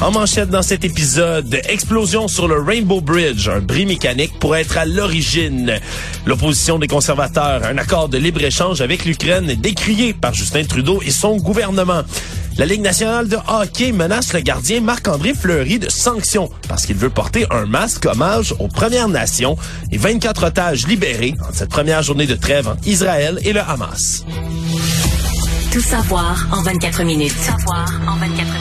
En manchette dans cet épisode, explosion sur le Rainbow Bridge, un bris mécanique pourrait être à l'origine. L'opposition des conservateurs, un accord de libre-échange avec l'Ukraine décrié par Justin Trudeau et son gouvernement. La Ligue nationale de hockey menace le gardien Marc-André Fleury de sanctions parce qu'il veut porter un masque hommage aux Premières Nations et 24 otages libérés en cette première journée de trêve entre Israël et le Hamas. Tout savoir en 24 minutes. Tout savoir en 24 minutes.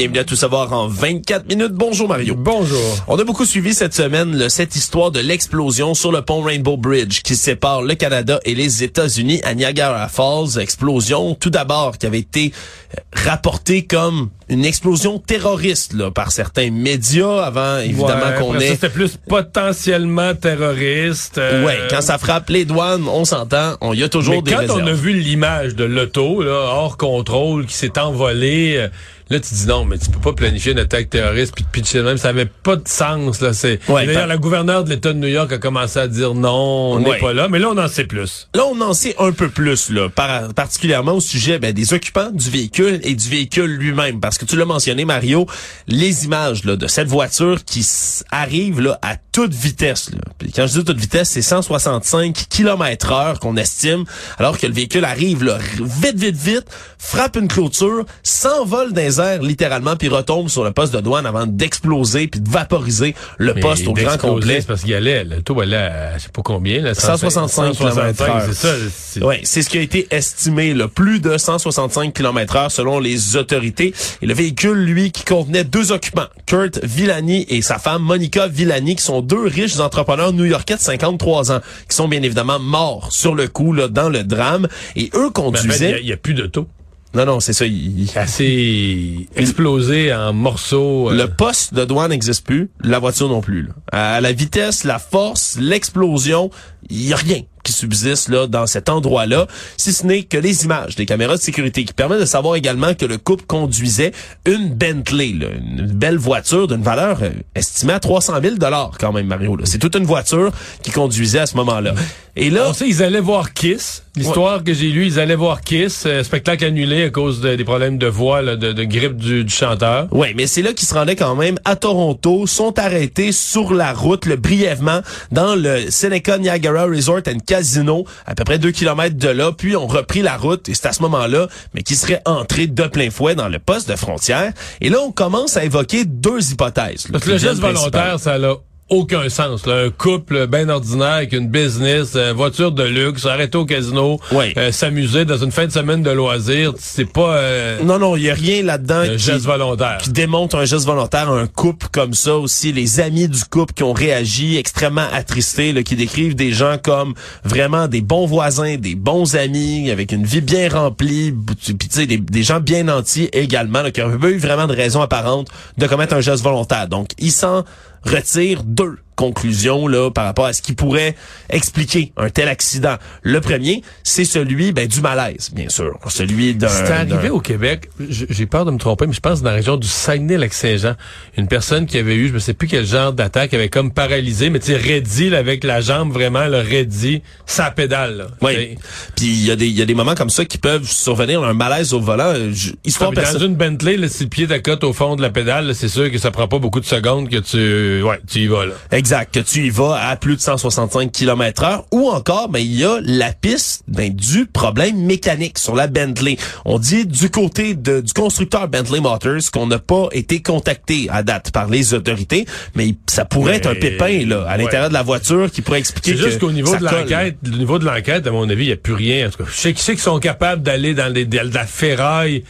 Bienvenue à Tout savoir en 24 minutes. Bonjour Mario. Bonjour. On a beaucoup suivi cette semaine là, cette histoire de l'explosion sur le pont Rainbow Bridge qui sépare le Canada et les États-Unis à Niagara Falls. Explosion tout d'abord qui avait été euh, rapportée comme une explosion terroriste là, par certains médias avant évidemment Ouais, qu'on ait C'était plus potentiellement terroriste. euh, Ouais, quand ça frappe les douanes, on s'entend, on y a toujours mais des quand réserves. on a vu l'image de l'auto, là, hors contrôle, qui s'est envolée, euh, là, tu dis non, mais tu peux pas planifier une attaque terroriste puis pitcher même. Ça avait pas de sens, là. C'est, Ouais, D'ailleurs, la gouverneure de l'État de New York a commencé à dire non, on n'est Ouais. pas là. Mais là, on en sait plus. Là, on en sait un peu plus, là, par- particulièrement au sujet ben, des occupants du véhicule et du véhicule lui-même. Parce que tu l'as mentionné, Mario, les images là, de cette voiture qui arrive là, à toute vitesse. Là. Puis quand je dis toute vitesse, c'est 165 km heure qu'on estime, alors que le véhicule arrive là, vite, vite, vite, frappe une clôture, s'envole dans les airs littéralement, puis retombe sur le poste de douane avant d'exploser puis de vaporiser le Mais poste au grand complet. C'est parce qu'il allait, allait à, je sais pas combien, là, 165 165, c'est ça. c'est- Oui, c'est ce qui a été estimé, là, plus de 165 km heure selon les autorités. Et le véhicule, lui, qui contenait deux occupants, Kurt Villani et sa femme Monica Villani, qui sont deux riches entrepreneurs new-yorkais de 53 ans, qui sont bien évidemment morts sur le coup, là, dans le drame. Et eux fait, il conduisaient... n'y a, plus d'auto. non, non, c'est ça. ils- Assez explosé en morceaux. euh, Le poste de douane n'existe plus, la voiture non plus. là. À la vitesse, la force, l'explosion, il y a rien qui subsiste là dans cet endroit-là, si ce n'est que les images des caméras de sécurité qui permettent de savoir également que le couple conduisait une Bentley, là, une belle voiture d'une valeur euh, estimée à 300 000 dollars quand même, Mario. là. C'est toute une voiture qui conduisait à ce moment-là. Et là, On sait, ils allaient voir Kiss. L'histoire que j'ai lue, ils allaient voir Kiss. euh, spectacle annulé à cause de- des problèmes de voix, là, de, de grippe du, du chanteur. Oui, mais c'est là qu'ils se rendaient quand même à Toronto, sont arrêtés sur la route, le brièvement, dans le Seneca Niagara Resort and Casino, à peu près deux kilomètres de là, puis ont repris la route, et c'est à ce moment-là, mais qui seraient entrés de plein fouet dans le poste de frontière. Et là, on commence à évoquer deux hypothèses. Parce que le geste volontaire, ça n'a aucun sens. là. Un couple bien ordinaire avec une business, euh, voiture de luxe, arrêter au casino, Ouais. euh, s'amuser dans une fin de semaine de loisirs, c'est pas euh, Non, non, il y a rien là-dedans un qui, geste volontaire. qui démontre un geste volontaire, un couple comme ça aussi, les amis du couple qui ont réagi extrêmement attristés, là, qui décrivent des gens comme vraiment des bons voisins, des bons amis, avec une vie bien remplie, puis tu sais, des, des gens bien nantis également, là, qui n'ont pas eu vraiment de raison apparente de commettre un geste volontaire. Donc, ils s'en retirent deux conclusions là par rapport à ce qui pourrait expliquer un tel accident. Le premier, c'est celui ben, du malaise, bien sûr, celui d'un C'est arrivé au Québec, j'ai peur de me tromper, mais je pense dans la région du Saguenay-Lac-Saint-Jean, une personne qui avait eu, je ne sais plus quel genre d'attaque, avait comme paralysé, mais tu sais, avec la jambe vraiment, le raidi, sa pédale. là. Oui. Puis il y a des il y a des moments comme ça qui peuvent survenir un malaise au volant. je- Histoire Ah, dans une Bentley, là, si le pied t'accote au fond de la pédale, c'est sûr que ça prend pas beaucoup de secondes que tu, ouais, tu y vas, là. Exact. Exact, que tu y vas à plus de 165 km heure ou encore, ben, il y a la piste ben, du problème mécanique sur la Bentley. On dit du côté de, du constructeur Bentley Motors qu'on n'a pas été contacté à date par les autorités, mais ça pourrait être un pépin là à l'intérieur de la voiture qui pourrait expliquer C'est juste qu'au niveau de l'enquête, au niveau de l'enquête, à mon avis, il n'y a plus rien. En tout cas, je sais, je sais qu'ils sont capables d'aller dans les, dans la ferraille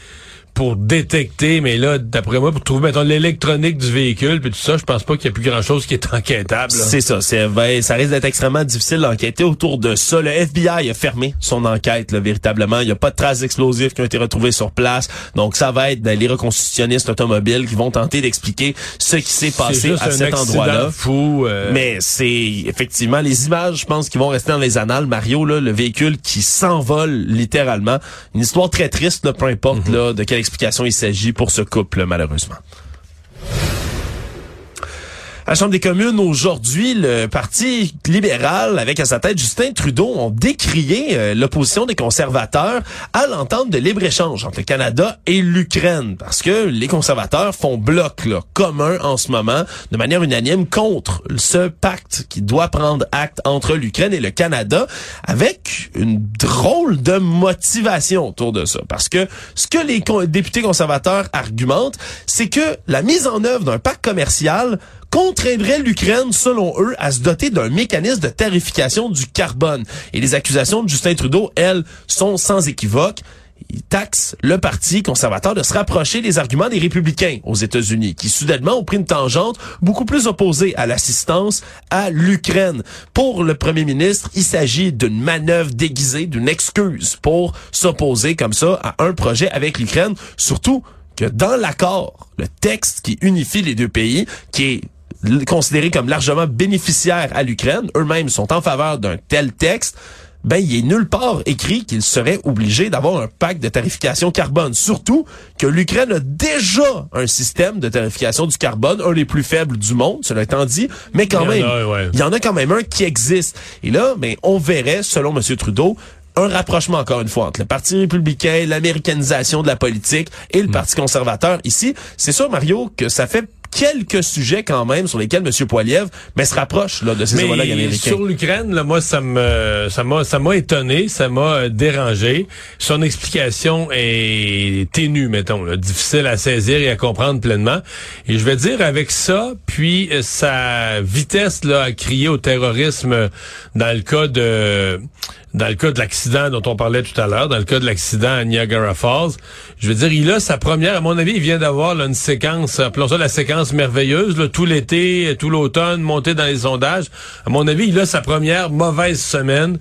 pour détecter, mais là, d'après moi, pour trouver, mettons, l'électronique du véhicule, puis tout ça, je pense pas qu'il y a plus grand-chose qui est enquêtable. C'est ça. C'est, ben, ça risque d'être extrêmement difficile d'enquêter autour de ça. Le FBI a fermé son enquête, là, véritablement. Il n'y a pas de traces explosifs qui ont été retrouvées sur place. Donc, ça va être les reconstitutionnistes automobiles qui vont tenter d'expliquer ce qui s'est passé à cet endroit-là. fou. Euh... Mais c'est effectivement les images, je pense, qui vont rester dans les annales. Mario, là, le véhicule qui s'envole littéralement. Une histoire très triste, là, peu importe Mhm. là, de quelle explication il s'agit pour ce couple, malheureusement. À la Chambre des communes, aujourd'hui, le Parti libéral, avec à sa tête Justin Trudeau, ont décrié euh, l'opposition des conservateurs à l'entente de libre-échange entre le Canada et l'Ukraine. Parce que les conservateurs font bloc là, commun en ce moment, de manière unanime, contre ce pacte qui doit prendre acte entre l'Ukraine et le Canada, avec une drôle de motivation autour de ça. Parce que ce que les députés conservateurs argumentent, c'est que la mise en œuvre d'un pacte commercial contraindrait l'Ukraine, selon eux, à se doter d'un mécanisme de tarification du carbone. Et les accusations de Justin Trudeau, elles, sont sans équivoque. Il taxe le Parti conservateur de se rapprocher des arguments des républicains aux États-Unis, qui soudainement ont pris une tangente beaucoup plus opposée à l'assistance à l'Ukraine. Pour le premier ministre, il s'agit d'une manœuvre déguisée, d'une excuse pour s'opposer comme ça à un projet avec l'Ukraine, surtout que dans l'accord, le texte qui unifie les deux pays, qui est l- considéré comme largement bénéficiaire à l'Ukraine, eux-mêmes sont en faveur d'un tel texte, ben il est nulle part écrit qu'il serait obligé d'avoir un pacte de tarification carbone. Surtout que l'Ukraine a déjà un système de tarification du carbone, un des plus faibles du monde, cela étant dit, mais quand Il même, a, ouais. il y en a quand même un qui existe. Et là, ben, on verrait, selon M. Trudeau, un rapprochement encore une fois entre le Parti républicain, l'américanisation de la politique et le Hmm. Parti conservateur. Ici, c'est sûr, Mario, que ça fait quelques sujets quand même sur lesquels M. Poiliev mais se rapproche là, de ses homologues Mais américains. sur l'Ukraine, là, moi, ça me, ça m'a, ça m'a étonné, ça m'a euh, dérangé. Son explication est ténue, mettons, là, difficile à saisir et à comprendre pleinement. Et je vais dire avec ça, puis euh, sa vitesse là à crier au terrorisme euh, dans le cas de, dans le cas de l'accident dont on parlait tout à l'heure, dans le cas de l'accident à Niagara Falls, je veux dire, il a sa première, à mon avis, il vient d'avoir une séquence, appelons ça la séquence merveilleuse, tout l'été, tout l'automne, monté dans les sondages. À mon avis, il a sa première mauvaise semaine.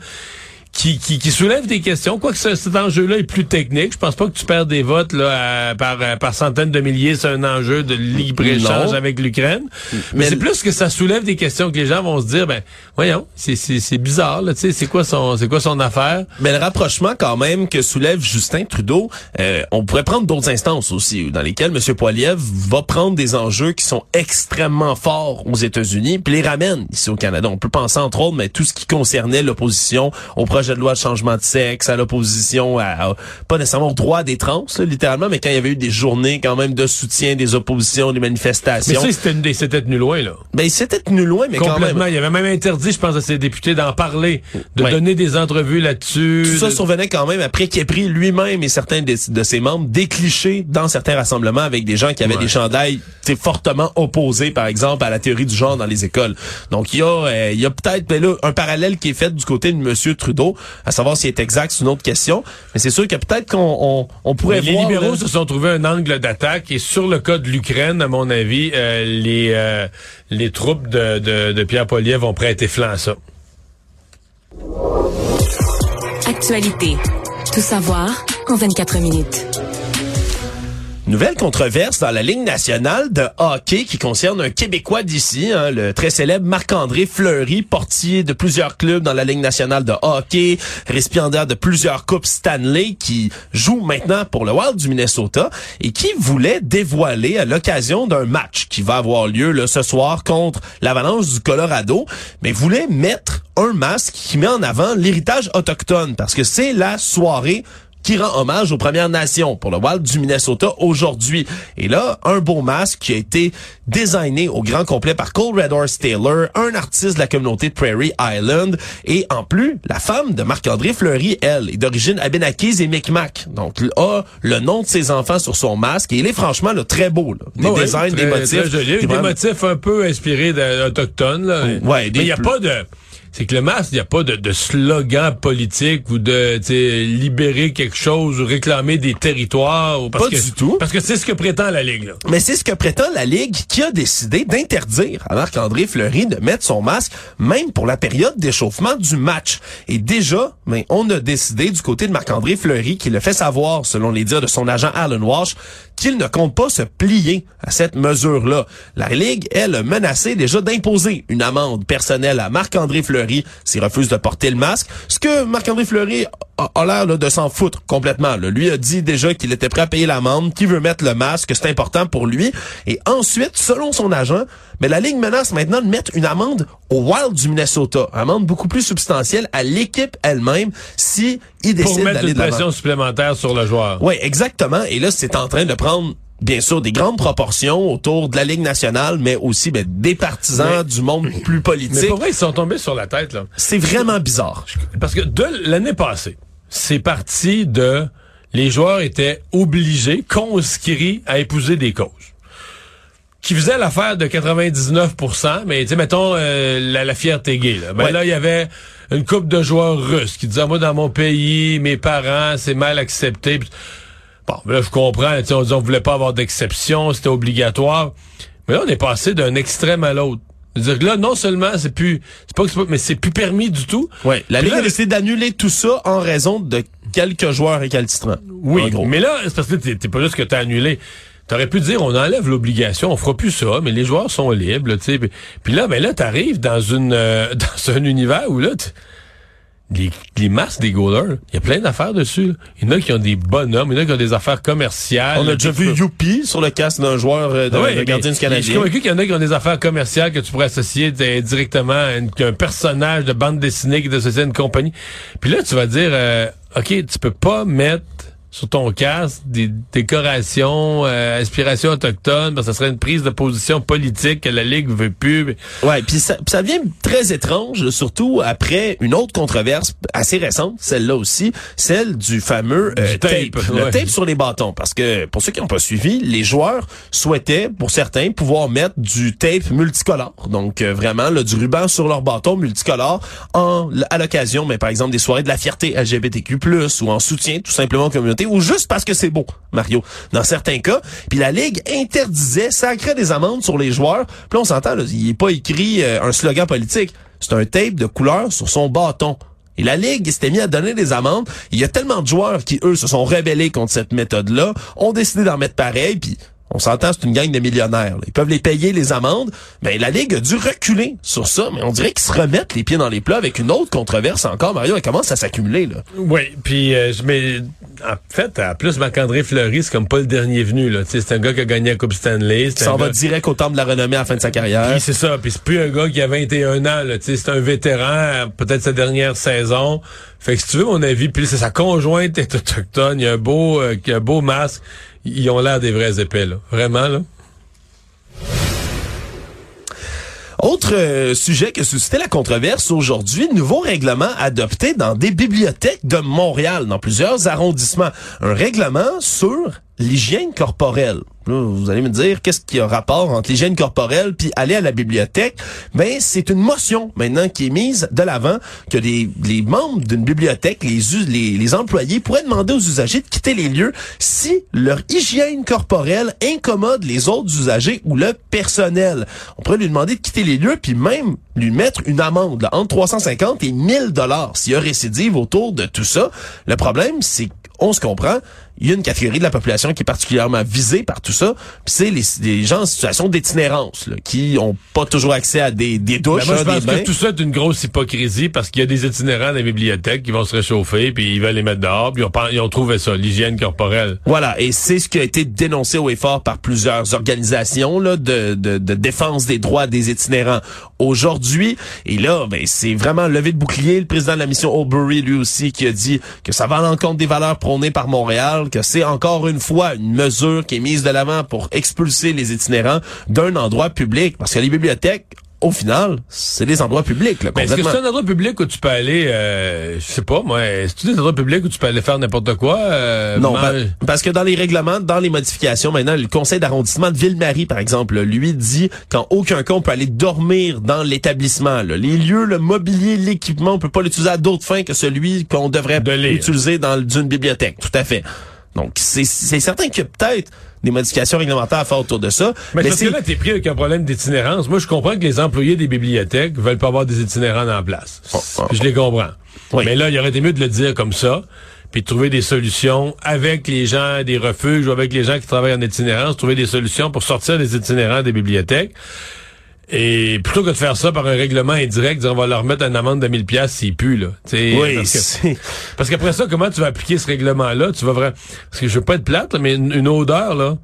Qui, qui, qui soulève des questions. Quoique ce, cet enjeu-là est plus technique. Je pense pas que tu perds des votes là, à- par, à- par centaines de milliers. C'est un enjeu de libre-échange avec l'Ukraine. Mais, Mais c'est plus que ça soulève des questions que les gens vont se dire, ben, voyons, c'est, c'est, c'est bizarre, là, tu sais, c'est quoi son, c'est quoi son affaire? Mais le rapprochement quand même que soulève Justin Trudeau, euh, on pourrait prendre d'autres instances aussi, dans lesquelles M. Poiliev va prendre des enjeux qui sont extrêmement forts aux États-Unis, puis les ramène ici au Canada. On peut penser entre autres, mais tout ce qui concernait l'opposition au projet de loi de changement de sexe, à l'opposition à, à- pas nécessairement au droit des trans, là, littéralement, mais quand il y avait eu des journées quand même de soutien, des oppositions, des Mais manifestations. ça, c'était, c'était tenu loin, là. ben, il s'était tenu loin, mais quand Complètement. même. Il avait même interdit, je pense, à ses députés d'en parler, de Ouais. donner des entrevues là-dessus. Tout ça de- survenait quand même après qu'il ait pris lui-même et certains de, de ses membres des clichés dans certains rassemblements avec des gens qui avaient Ouais. des chandails fortement opposés, par exemple, à la théorie du genre dans les écoles. Donc, il y a, euh, il y a peut-être ben là, un parallèle qui est fait du côté de M. Trudeau, à savoir s'il est exact, c'est une autre question. Mais c'est sûr que peut-être qu'on on, on pourrait les voir... libéraux là, se sont trouvés un angle d'attaque et sur le cas de l'Ukraine, à mon avis, euh, les euh, les troupes de, de, de Pierre Poliev vont prêter flanc à ça. Actualité. Tout savoir en 24 minutes. Nouvelle controverse dans la Ligue nationale de hockey qui concerne un Québécois d'ici, hein, le très célèbre Marc-André Fleury, portier de plusieurs clubs dans la Ligue nationale de hockey, récipiendaire de plusieurs coupes Stanley, qui joue maintenant pour le Wild du Minnesota et qui voulait dévoiler à l'occasion d'un match qui va avoir lieu là, ce soir contre l'Avalanche du Colorado, mais voulait mettre un masque qui met en avant l'héritage autochtone parce que c'est la soirée qui rend hommage aux Premières Nations pour le Wild du Minnesota aujourd'hui. Et là, un beau masque qui a été designé au grand complet par Cole Red Horse Taylor, un artiste de la communauté de Prairie Island. Et en plus, la femme de Marc-André Fleury, elle, est d'origine abénaquise et Micmac. Donc, a le nom de ses enfants sur son masque. Et il est franchement là, très beau. Là. Des designs, très- des motifs. très joli. Des vraiment- motifs un peu inspirés d'autochtones. là. Ouais, Mais il n'y a plus- pas de... C'est que le masque, il n'y a pas de, de slogan politique ou de libérer quelque chose ou réclamer des territoires. Ou parce Pas que, du tout. Parce que c'est ce que prétend la Ligue. Là. Mais c'est ce que prétend la Ligue qui a décidé d'interdire à Marc-André Fleury de mettre son masque même pour la période d'échauffement du match. Et déjà, mais on a décidé du côté de Marc-André Fleury qui le fait savoir, selon les dires de son agent Alan Walsh, qu'il ne compte pas se plier à cette mesure-là. La Ligue, elle, a menacé déjà d'imposer une amende personnelle à Marc-André Fleury s'il refuse de porter le masque. Ce que Marc-André Fleury a, l'air de s'en foutre complètement. Lui a dit déjà qu'il était prêt à payer l'amende, qu'il veut mettre le masque, que c'est important pour lui. Et ensuite, selon son agent, mais la Ligue menace maintenant de mettre une amende au Wild du Minnesota. Une amende beaucoup plus substantielle à l'équipe elle-même si il Pour décide mettre d'aller une de l'avant. pression supplémentaire sur le joueur. Oui, exactement. Et là, c'est en train de prendre bien sûr des grandes proportions autour de la Ligue nationale, mais aussi ben, des partisans Mais- du monde plus Mais politique. pour vrai, ils sont tombés sur la tête. là. C'est vraiment bizarre. Parce que de l'année passée, c'est parti de... Les joueurs étaient obligés, conscrits à épouser des causes. Qui faisait l'affaire de 99% mais tu sais, mettons euh, la, la fierté gay. Là. Ben Ouais. là, il y avait une couple de joueurs russes qui disaient, moi, dans mon pays, mes parents, c'est mal accepté. Bon, ben là, je comprends. tu sais, On disait, on voulait pas avoir d'exception, c'était obligatoire. Mais là, on est passé d'un extrême à l'autre. C'est-à-dire que là, non seulement c'est plus, c'est pas que c'est pas, mais c'est plus permis du tout. Ouais, la Ligue a décidé d'annuler tout ça en raison de quelques joueurs récalcitrants. Oui, mais là, c'est parce que t'es t'es pas juste que t'as annulé. T'aurais pu dire, on enlève l'obligation, on fera plus ça, mais les joueurs sont libres, tu sais. Puis- là, ben là, t'arrives dans une euh, dans un univers où là, les, les masques des goalers, il y a plein d'affaires dessus. là. Il y en a qui ont des bonhommes, il y en a qui ont des affaires commerciales. On a déjà vu Youpi sur le casque d'un joueur euh, de, Ah ouais, de gardien du Je suis Canadien. convaincu qu'il y en a qui ont des affaires commerciales que tu pourrais associer directement à, une- à un personnage de bande dessinée qui est associé à une compagnie. Puis là, tu vas dire, euh, OK, tu peux pas mettre sur ton casque des décorations, euh, inspiration autochtone, parce que ça serait une prise de position politique que la Ligue veut plus. Mais- Ouais, puis ça, puis ça devient très étrange, surtout après une autre controverse assez récente, celle-là aussi, celle du fameux euh, Du tape, tape, le tape sur les bâtons. Parce que pour ceux qui n'ont pas suivi, les joueurs souhaitaient, pour certains, pouvoir mettre du tape multicolore, donc euh, vraiment là, du ruban sur leur bâton multicolore, en à l'occasion, mais par exemple des soirées de la fierté LGBTQ+, ou en soutien tout simplement aux ou juste parce que c'est beau, Mario, dans certains cas. Puis la Ligue interdisait, sacrait des amendes sur les joueurs. Puis on s'entend, il n'est pas écrit euh, un slogan politique. C'est un tape de couleur sur son bâton. Et la Ligue s'était mis à donner des amendes. Il y a tellement de joueurs qui, eux, se sont rebellés contre cette méthode-là, ont décidé d'en mettre pareil, puis on s'entend, c'est une gang de millionnaires. là. Ils peuvent les payer les amendes. Mais la Ligue a dû reculer sur ça. Mais on dirait qu'ils se remettent les pieds dans les plats avec une autre controverse encore. Mario, elle commence à s'accumuler. là. Oui, puis euh, je- mais en fait, en plus Marc-André Fleury, c'est comme pas le dernier venu là. Tu sais, C'est un gars qui a gagné la Coupe Stanley. Un va gars- direct au temple de la renommée à la fin de sa carrière. Puis c'est ça, puis c'est plus un gars qui a 21 ans, là, tu sais, c'est un vétéran, peut-être sa dernière saison. Fait que si tu veux mon avis, puis c'est sa conjointe est autochtone, il y a un beau, euh, a un beau masque, ils ont l'air des vrais épais, là. Vraiment, là. Autre euh, sujet qui a suscité la controverse aujourd'hui, nouveau règlement adopté dans des bibliothèques de Montréal, dans plusieurs arrondissements. Un règlement sur l'hygiène corporelle. Vous allez me dire, qu'est-ce qui a rapport entre l'hygiène corporelle puis aller à la bibliothèque? Ben, c'est une motion maintenant qui est mise de l'avant que les, membres d'une bibliothèque, les employés pourraient demander aux usagers de quitter les lieux si leur hygiène corporelle incommode les autres usagers ou le personnel. On pourrait lui demander de quitter les lieux puis même lui mettre une amende là, entre 350 et 1000 dollars s'il y a récidive autour de tout ça. Le problème, c'est on se comprend, il y a une catégorie de la population qui est particulièrement visée par tout ça, puis c'est les, les gens en situation d'itinérance, là, qui ont pas toujours accès à des, des douches, Ben, moi, je hein, pense des bains. que tout ça est une grosse hypocrisie parce qu'il y a des itinérants dans les bibliothèques qui vont se réchauffer puis ils veulent les mettre dehors puis ils ont, pas- ils ont trouvé ça, l'hygiène corporelle. Voilà, et c'est ce qui a été dénoncé au effort par plusieurs organisations là, de, de, de défense des droits des itinérants aujourd'hui. Et là, ben, c'est vraiment levé de bouclier. Le président de la mission Aubury, lui aussi, qui a dit que ça va à l'encontre des valeurs prônées par Montréal, que c'est encore une fois une mesure qui est mise de l'avant pour expulser les itinérants d'un endroit public. Parce que les bibliothèques, au final, c'est des endroits publics. Là, Mais est-ce que c'est un endroit public où tu peux aller, euh, je sais pas moi, est-ce que c'est des endroits publics où tu peux aller faire n'importe quoi? euh, Non, pa- parce que dans les règlements, dans les modifications, maintenant, le conseil d'arrondissement de Ville-Marie, par exemple, lui dit qu'en aucun cas on peut aller dormir dans l'établissement. là. Les lieux, le mobilier, l'équipement, on peut pas l'utiliser à d'autres fins que celui qu'on devrait De utiliser dans d'une bibliothèque. Tout à fait. Donc, c'est certain qu'il y a peut-être des modifications réglementaires à faire autour de ça. Mais, parce c'est- que là, t'es pris avec un problème d'itinérance. Moi, je comprends que les employés des bibliothèques veulent pas avoir des itinérants en place. Oh, oh. Puis je les comprends. Oui. Mais là, il aurait été mieux de le dire comme ça, puis de trouver des solutions avec les gens des refuges ou avec les gens qui travaillent en itinérance, trouver des solutions pour sortir les itinérants des bibliothèques. Et plutôt que de faire ça par un règlement indirect, dire on va leur mettre une amende de 1000 pièces s'ils puent, là. Oui, parce que- c'est- parce qu'après ça, comment tu vas appliquer ce règlement-là? Tu vas vraiment... Parce que je veux pas être plate, là, mais une, une odeur, là,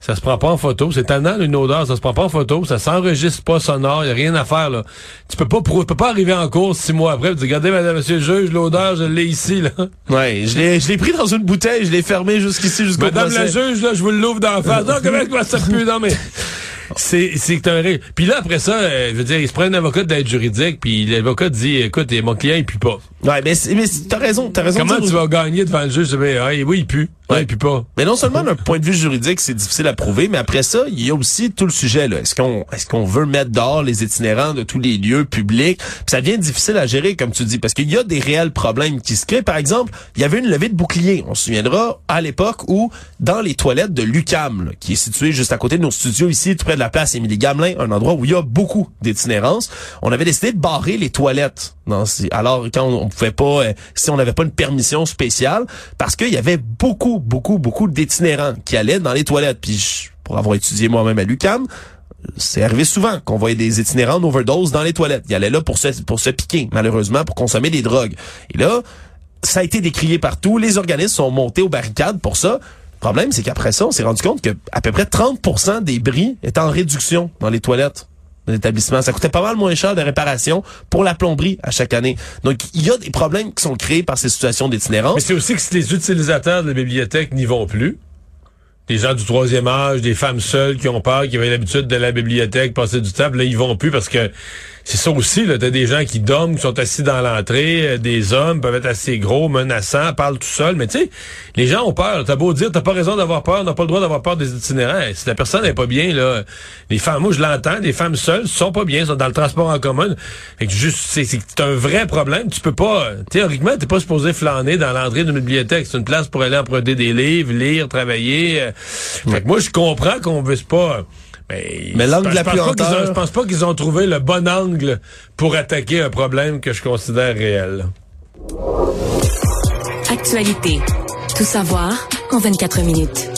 ça se prend pas en photo. C'est tannant, une odeur, ça se prend pas en photo, ça s'enregistre pas sonore, y a rien à faire, là. Tu peux pas, tu peux pas arriver en cours six mois après et dire, regardez, madame, monsieur le juge, l'odeur, je l'ai ici, là. ouais, je l'ai je l'ai pris dans une bouteille, je l'ai fermé jusqu'ici, jusqu'au Madame la procès. juge, là, je vous l'ouvre d'en face. Non, comment est-ce que ça pue? Non, mais... C'est, c'est un. Puis là, après ça, euh, je veux dire, il se prend un avocat d'aide juridique, puis l'avocat dit, écoute, mon client, il pue pas. Ouais, mais, mais t'as raison, t'as raison. Comment tu vas gagner devant le juge? Ben, ah, oui, il pue. Ouais. Il pue pas. Mais non seulement d'un point de vue juridique, c'est difficile à prouver, mais après ça, il y a aussi tout le sujet. là. Est-ce qu'on est-ce qu'on veut mettre dehors les itinérants de tous les lieux publics? Puis ça devient difficile à gérer, comme tu dis, parce qu'il y a des réels problèmes qui se créent. Par exemple, il y avait une levée de bouclier. On se souviendra à l'époque où, dans les toilettes de l'UCAM, qui est situé juste à côté de nos studios ici, tout près de la place Émilie Gamelin, un endroit où il y a beaucoup d'itinérance, on avait décidé de barrer les toilettes. Alors quand on, pouvait pas, euh, si on n'avait pas une permission spéciale, parce qu'il y avait beaucoup, beaucoup, beaucoup d'itinérants qui allaient dans les toilettes. Puis je- pour avoir étudié moi-même à l'UCAM, c'est arrivé souvent qu'on voyait des itinérants d'overdose dans les toilettes. Ils allaient là pour se, pour se piquer, malheureusement, pour consommer des drogues. Et là, ça a été décrié partout. Les organismes sont montés aux barricades pour ça. Le problème, c'est qu'après ça, on s'est rendu compte que à peu près 30% des bris étaient en réduction dans les toilettes l'établissement. Ça coûtait pas mal moins cher de réparation pour la plomberie à chaque année. Donc, il y a des problèmes qui sont créés par ces situations Mais d'itinérance. c'est aussi que si les utilisateurs de la bibliothèque n'y vont plus, des gens du troisième âge, des femmes seules qui ont peur, qui avaient l'habitude de la bibliothèque, passer du puis là, ils vont plus parce que c'est ça aussi, là. T'as des gens qui dorment, qui sont assis dans l'entrée, euh, des hommes peuvent être assez gros, menaçants, parlent tout seuls, mais tu sais, les gens ont peur. T'as beau dire, t'as pas raison d'avoir peur, on n'a pas le droit d'avoir peur des itinérants. Hey, Si la personne n'est pas bien, là, les femmes, moi, je l'entends, les femmes seules sont pas bien, sont dans le transport en commun. Fait que juste, c'est, un vrai problème. Tu peux pas, euh, théoriquement, t'es pas supposé flâner dans l'entrée d'une bibliothèque. C'est une place pour aller emprunter des livres, lire, travailler. Fait que moi, je comprends qu'on veut pas. Mais, Mais l'angle de la ont- Je pense pas qu'ils ont trouvé le bon angle pour attaquer un problème que je considère réel. Actualité. Tout savoir en 24 minutes.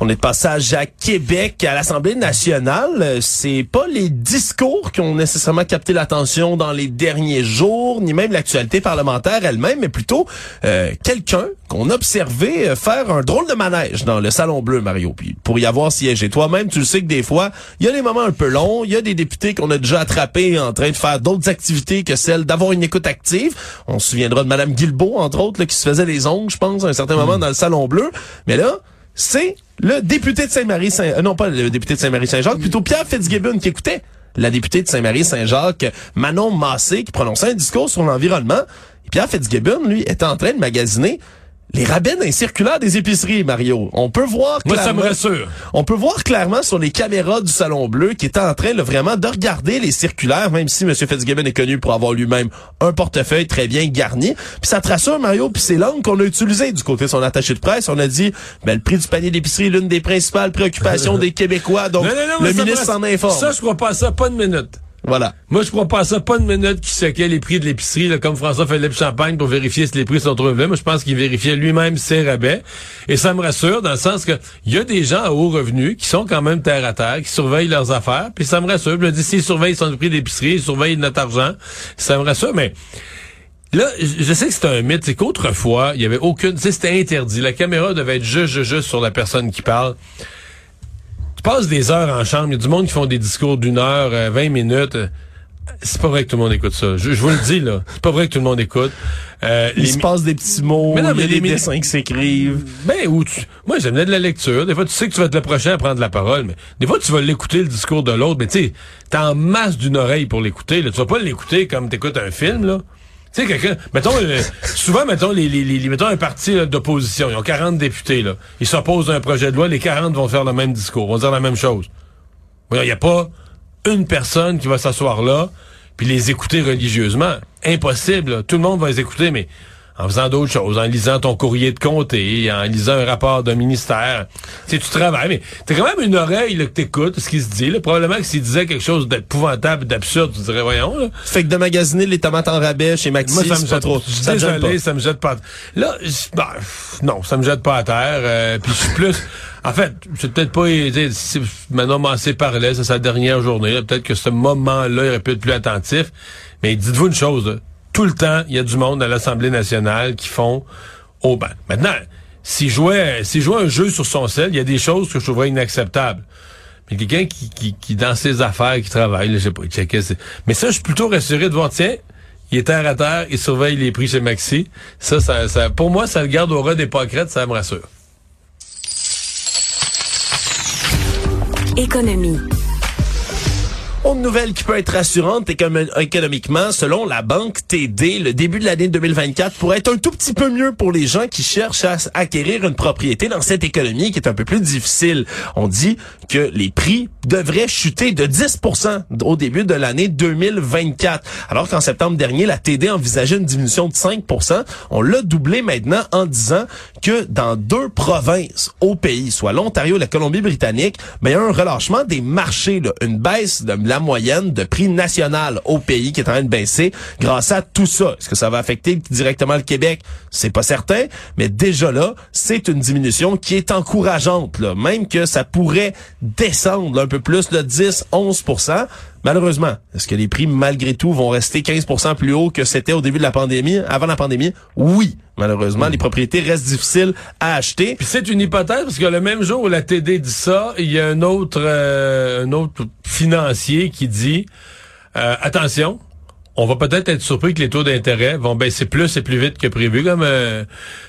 On est de passage à Québec, à l'Assemblée nationale. Euh, C'est pas les discours qui ont nécessairement capté l'attention dans les derniers jours, ni même l'actualité parlementaire elle-même, mais plutôt euh, quelqu'un qu'on a observé euh, faire un drôle de manège dans le Salon Bleu, Mario. Puis pour y avoir siégé toi-même, tu le sais que des fois, il y a des moments un peu longs, il y a des députés qu'on a déjà attrapés en train de faire d'autres activités que celle d'avoir une écoute active. On se souviendra de Madame Guilbeault, entre autres, là, qui se faisait les ongles, je pense, à un certain moment dans le Salon Bleu. Mais là, c'est le député de Saint-Marie, Saint euh, non pas le député de Saint-Marie-Saint-Jacques, plutôt Pierre Fitzgibbon qui écoutait la députée de Saint-Marie-Saint-Jacques, Manon Massé, qui prononçait un discours sur l'environnement. Pierre Fitzgibbon, lui, était en train de magasiner les rabais d'un circulaire des épiceries, Mario. On peut voir Moi, ça me clairement- rassure. on peut voir clairement sur les caméras du Salon Bleu qu'il était en train là, vraiment de regarder les circulaires, même si M. Fitzgibbon est connu pour avoir lui-même un portefeuille très bien garni. Puis ça te rassure, Mario, puis c'est l'angle qu'on a utilisé du côté de son attaché de presse. On a dit, ben, le prix du panier d'épicerie est l'une des principales préoccupations des Québécois, donc Non, non, non, le ministre s'en informe. Ça, je crois pas à ça, pas une minute. Voilà. Moi, je crois pas ça, pas une minute qui checkait les prix de l'épicerie, comme François-Philippe Champagne, pour vérifier si les prix sont trop élevés. Moi, je pense qu'il vérifiait lui-même ses rabais. Et ça me rassure, dans le sens que il y a des gens à haut revenu qui sont quand même terre à terre, qui surveillent leurs affaires. Puis ça me rassure. Je me dis, s'ils surveillent son prix d'épicerie, ils surveillent notre argent, ça me rassure. Mais Là, je sais que c'est un mythe, c'est qu'autrefois, il y avait aucune, c'était interdit. La caméra devait être juste, juste sur la personne qui parle. Tu passes des heures en chambre, il y a du monde qui font des discours d'une heure, euh, 20 minutes. C'est pas vrai que tout le monde écoute ça. Je, je vous le dis, là. C'est pas vrai que tout le monde écoute. Euh, Il les se passe des petits mots, Mais non, il y mais a des dessins qui s'écrivent. Ben, ou tu... Moi, j'aime bien de la lecture. Des fois, tu sais que tu vas être le prochain à prendre la parole, mais des fois, tu vas l'écouter, le discours de l'autre, mais tu sais, t'as en masse d'une oreille pour l'écouter. Tu vas pas l'écouter comme t'écoutes un film, là. Tu sais, quelqu'un, mettons, euh, souvent, mettons, les, les, les- mettons un parti d'opposition, ils ont 40 députés, là. Ils s'opposent à un projet de loi, les 40 vont faire le même discours, vont dire la même chose. Il n'y a pas une personne qui va s'asseoir là puis les écouter religieusement. Impossible. Tout le monde va les écouter, mais en faisant d'autres choses, en lisant ton courrier de comté, en lisant un rapport d'un ministère. Tu sais, tu travailles, mais t'as quand même une oreille là, que t'écoutes ce qui se dit. Là. Probablement que s'il disait quelque chose d'épouvantable, d'absurde, tu dirais, voyons. Là. Fait que de magasiner les tomates en rabais chez Maxi, Moi, ça me jette trop. Ça désolé, pas. ça me jette pas. Là, ben, pff, non, ça me jette pas à terre. euh, puis je suis plus. En fait, c'est peut-être pas. si Manon Massé parlait, c'est sa dernière journée. Peut-être que ce moment-là, il aurait pu être plus attentif. Mais dites-vous une chose. Tout le temps, il y a du monde à l'Assemblée nationale qui font au banc. Maintenant, s'il jouait, s'il jouait un jeu sur son sel, il y a des choses que je trouverais inacceptables. Mais quelqu'un qui, qui, qui, dans ses affaires, qui travaille, je sais pas, il checkait. Mais ça, je suis plutôt rassuré de voir, tiens, il est terre à terre, il surveille les prix chez Maxi. Ça, ça, ça pour moi, ça le garde au ras des pâquerettes, ça me rassure. Économie. Autre nouvelle qui peut être rassurante économ- économiquement, selon la banque TD, le début de l'année 2024 pourrait être un tout petit peu mieux pour les gens qui cherchent à acquérir une propriété dans cette économie qui est un peu plus difficile. On dit que les prix devraient chuter de 10% au début de l'année 2024. Alors qu'en septembre dernier, la TD envisageait une diminution de 5% On l'a doublé maintenant en disant que dans deux provinces au pays, soit l'Ontario et la Colombie-Britannique, ben, il y a un relâchement des marchés, une baisse de la moyenne de prix national au pays qui est en train de baisser grâce à tout ça. Est-ce que ça va affecter directement le Québec? C'est pas certain, mais déjà là, c'est une diminution qui est encourageante, même que ça pourrait descendre un peu plus de 10, 11 Malheureusement, est-ce que les prix, malgré tout, vont rester 15% plus haut que c'était au début de la pandémie, avant la pandémie? Oui, malheureusement. Les propriétés restent difficiles à acheter. Puis c'est une hypothèse parce que le même jour où la TD dit ça, il y a un autre, euh, un autre financier qui dit euh, attention. On va peut-être être surpris que les taux d'intérêt vont baisser plus et plus vite que prévu. Comme euh...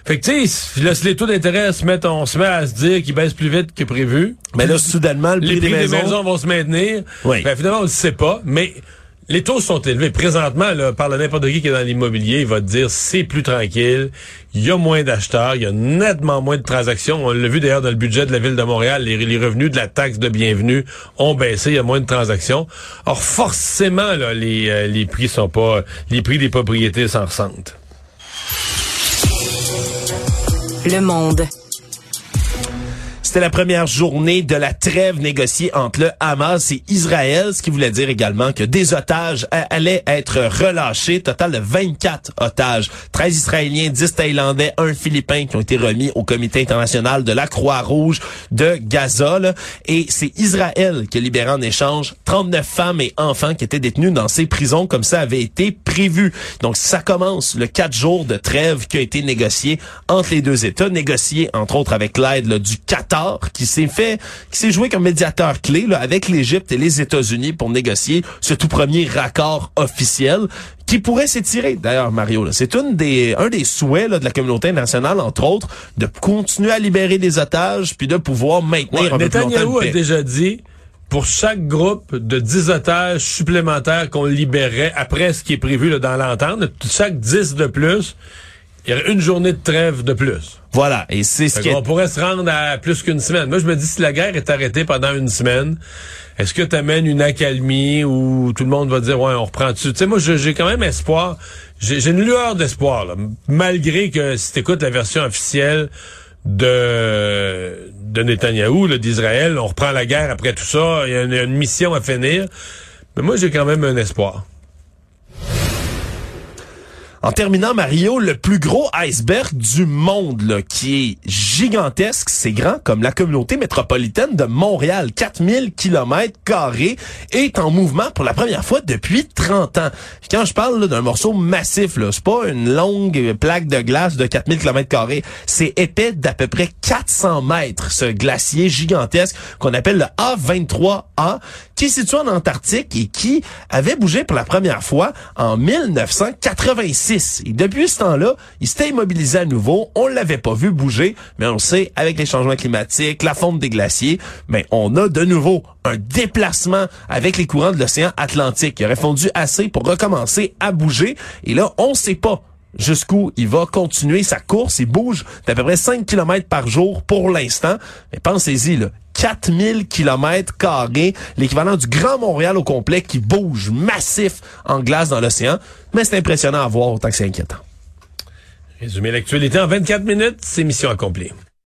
fait que tu sais, là, si les taux d'intérêt se mettent, on se met à se dire qu'ils baissent plus vite que prévu. Mais là, soudainement, le les prix, prix des maisons... vont se maintenir. Oui. Ben, finalement, on ne sait pas, mais les taux sont élevés. Présentement, là, parle à n'importe qui qui est dans l'immobilier, il va te dire c'est plus tranquille, il y a moins d'acheteurs, il y a nettement moins de transactions. On l'a vu d'ailleurs dans le budget de la ville de Montréal, les, les revenus de la taxe de bienvenue ont baissé, il y a moins de transactions. Or, forcément, là, les, euh, les prix sont pas. Les prix des propriétés s'en ressentent. Le monde. C'était la première journée de la trêve négociée entre le Hamas et Israël, ce qui voulait dire également que des otages allaient être relâchés. Total de 24 otages. 13 Israéliens, 10 Thaïlandais, un Philippin qui ont été remis au Comité international de la Croix-Rouge de Gaza. là. Et c'est Israël qui a libéré en échange 39 femmes et enfants qui étaient détenus dans ces prisons comme ça avait été prévu. Donc ça commence le 4 jours de trêve qui a été négocié entre les deux États, négocié entre autres avec l'aide du Qatar qui s'est fait, qui s'est joué comme médiateur clé là, avec l'Égypte et les États-Unis pour négocier ce tout premier raccord officiel qui pourrait s'étirer. D'ailleurs, Mario, c'est une des, un des souhaits là, de la communauté internationale, entre autres, de continuer à libérer des otages puis de pouvoir maintenir Ouais, un peu plus a déjà dit pour chaque groupe de 10 otages supplémentaires qu'on libérait après ce qui est prévu là, dans l'entente, chaque 10 de plus, il y aurait une journée de trêve de plus. Voilà, et c'est ce qui On pourrait se rendre à plus qu'une semaine. Moi, je me dis, si la guerre est arrêtée pendant une semaine, est-ce que tu amènes une accalmie où tout le monde va dire, ouais, on reprend dessus? Tu sais, moi, j'ai quand même espoir. J'ai une lueur d'espoir, là, malgré que si tu écoutes la version officielle de, de Netanyahou, d'Israël, on reprend la guerre après tout ça, il y a une mission à finir. Mais moi, j'ai quand même un espoir. En terminant, Mario, le plus gros iceberg du monde, qui est gigantesque, c'est grand comme la communauté métropolitaine de Montréal, 4000 kilomètres carrés, est en mouvement pour la première fois depuis 30 ans. Quand je parle d'un morceau massif, c'est pas une longue plaque de glace de 4000 kilomètres carrés, c'est épais d'à peu près 400 mètres, ce glacier gigantesque qu'on appelle le A23A, qui est situé en Antarctique et qui avait bougé pour la première fois en 1986. Et depuis ce temps-là, il s'était immobilisé à nouveau. On l'avait pas vu bouger, mais on sait, avec les changements climatiques, la fonte des glaciers, mais on a de nouveau un déplacement avec les courants de l'océan Atlantique qui aurait fondu assez pour recommencer à bouger. Et là, on sait pas jusqu'où il va continuer sa course. Il bouge d'à peu près 5 km par jour pour l'instant. Mais pensez-y, là, 4000 km carrés, l'équivalent du Grand Montréal au complet qui bouge massif en glace dans l'océan. Mais c'est impressionnant à voir autant que c'est inquiétant. Résumer l'actualité en 24 minutes, c'est mission accomplie.